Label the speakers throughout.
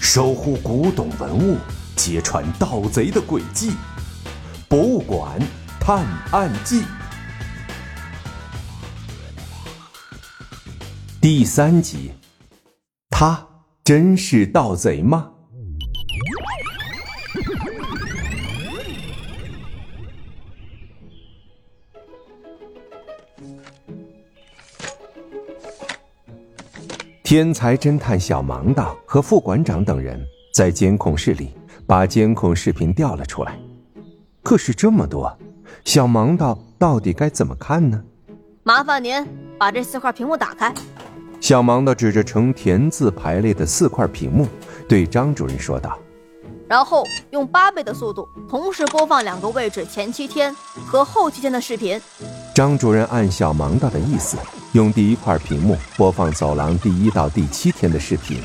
Speaker 1: 守护古董文物，揭穿盗贼的诡计，《博物馆探案记》第三集，他真是盗贼吗？天才侦探小盲道和副馆长等人在监控室里把监控视频调了出来，可是这么多，小盲道到底该怎么看呢？
Speaker 2: 麻烦您把这四块屏幕打开。
Speaker 1: 小盲道指着呈田字排列的四块屏幕，对张主任说道：“
Speaker 2: 然后用八倍的速度同时播放两个位置前七天和后七天的视频。”
Speaker 1: 张主任按小盲道的意思。用第一块屏幕播放走廊第一到第七天的视频，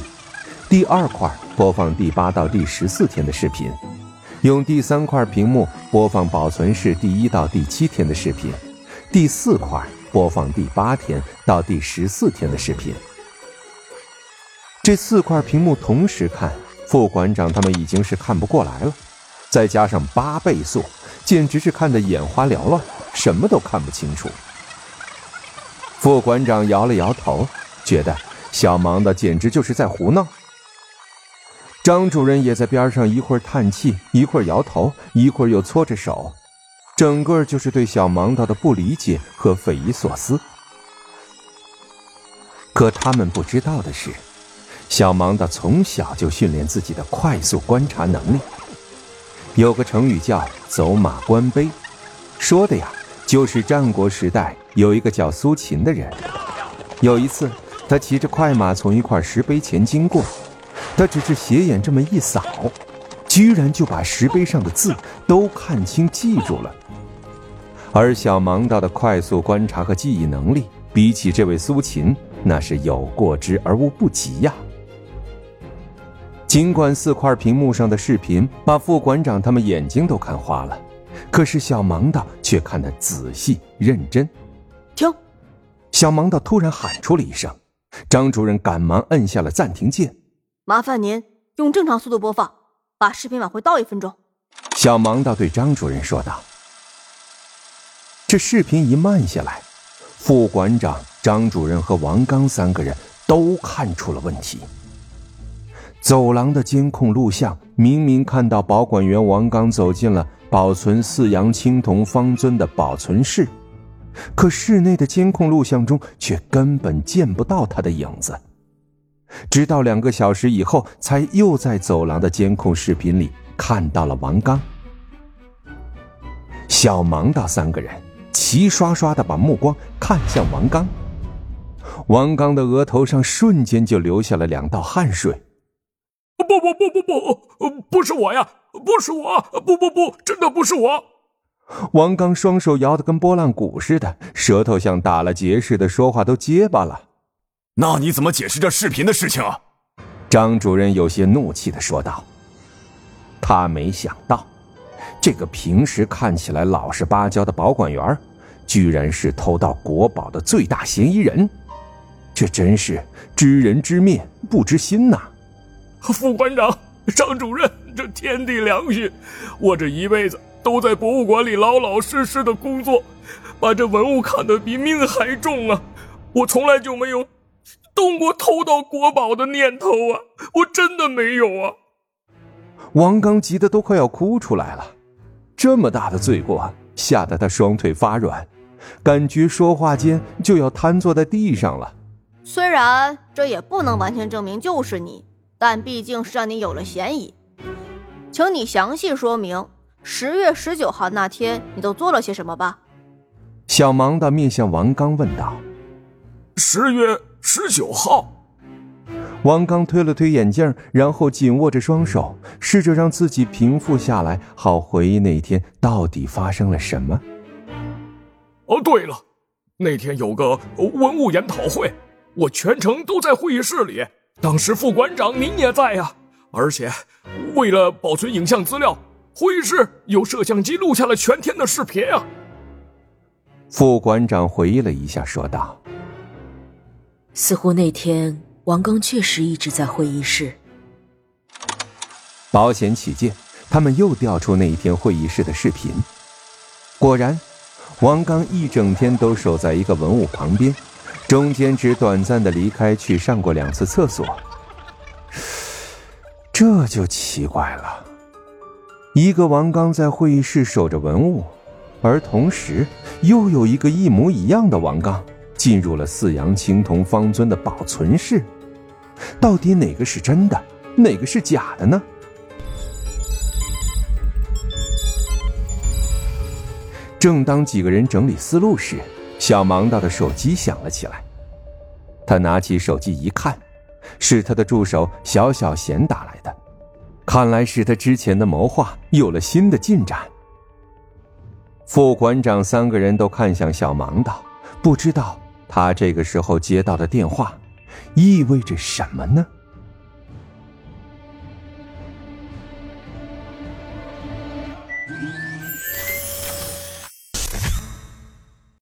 Speaker 1: 第二块播放第八到第十四天的视频，用第三块屏幕播放保存室第一到第七天的视频，第四块播放第八天到第十四天的视频。这四块屏幕同时看，副馆长他们已经是看不过来了，再加上八倍速，简直是看得眼花缭乱，什么都看不清楚。副馆长摇了摇头，觉得小盲的简直就是在胡闹。张主任也在边上，一会儿叹气，一会儿摇头，一会儿又搓着手，整个就是对小盲道的不理解和匪夷所思。可他们不知道的是，小盲道从小就训练自己的快速观察能力。有个成语叫“走马观碑”，说的呀。就是战国时代有一个叫苏秦的人，有一次他骑着快马从一块石碑前经过，他只是斜眼这么一扫，居然就把石碑上的字都看清记住了。而小盲道的快速观察和记忆能力，比起这位苏秦，那是有过之而无不及呀。尽管四块屏幕上的视频把副馆长他们眼睛都看花了。可是小盲道却看得仔细认真。
Speaker 2: 停！
Speaker 1: 小盲道突然喊出了一声，张主任赶忙摁下了暂停键。
Speaker 2: 麻烦您用正常速度播放，把视频往回倒一分钟。
Speaker 1: 小盲道对张主任说道。这视频一慢下来，副馆长、张主任和王刚三个人都看出了问题。走廊的监控录像明明看到保管员王刚走进了。保存四阳青铜方尊的保存室，可室内的监控录像中却根本见不到他的影子。直到两个小时以后，才又在走廊的监控视频里看到了王刚。小盲道三个人齐刷刷的把目光看向王刚，王刚的额头上瞬间就流下了两道汗水。
Speaker 3: 不不不不不，不是我呀！不是我！不不不，真的不是我！
Speaker 1: 王刚双手摇得跟拨浪鼓似的，舌头像打了结似的，说话都结巴了。
Speaker 4: 那你怎么解释这视频的事情啊？
Speaker 1: 张主任有些怒气的说道。他没想到，这个平时看起来老实巴交的保管员，居然是偷盗国宝的最大嫌疑人。这真是知人知面不知心呐！
Speaker 3: 副馆长，张主任，这天地良心，我这一辈子都在博物馆里老老实实的工作，把这文物看得比命还重啊！我从来就没有动过偷盗国宝的念头啊！我真的没有啊！
Speaker 1: 王刚急得都快要哭出来了，这么大的罪过，吓得他双腿发软，感觉说话间就要瘫坐在地上了。
Speaker 2: 虽然这也不能完全证明就是你。但毕竟是让你有了嫌疑，请你详细说明十月十九号那天你都做了些什么吧。
Speaker 1: 小盲的面向王刚问道：“
Speaker 3: 十月十九号。”
Speaker 1: 王刚推了推眼镜，然后紧握着双手，试着让自己平复下来，好回忆那天到底发生了什么。
Speaker 3: 哦，对了，那天有个文物研讨会，我全程都在会议室里。当时副馆长您也在呀，而且为了保存影像资料，会议室有摄像机录下了全天的视频啊。
Speaker 1: 副馆长回忆了一下，说道：“
Speaker 5: 似乎那天王刚确实一直在会议室。
Speaker 1: 保险起见，他们又调出那一天会议室的视频。果然，王刚一整天都守在一个文物旁边，中间只短暂的离开去上过两次厕所。这就奇怪了，一个王刚在会议室守着文物，而同时又有一个一模一样的王刚进入了四阳青铜方尊的保存室，到底哪个是真的，哪个是假的呢？正当几个人整理思路时，小盲道的手机响了起来。他拿起手机一看，是他的助手小小贤打来的。看来是他之前的谋划有了新的进展。副馆长三个人都看向小盲道，不知道他这个时候接到的电话意味着什么呢？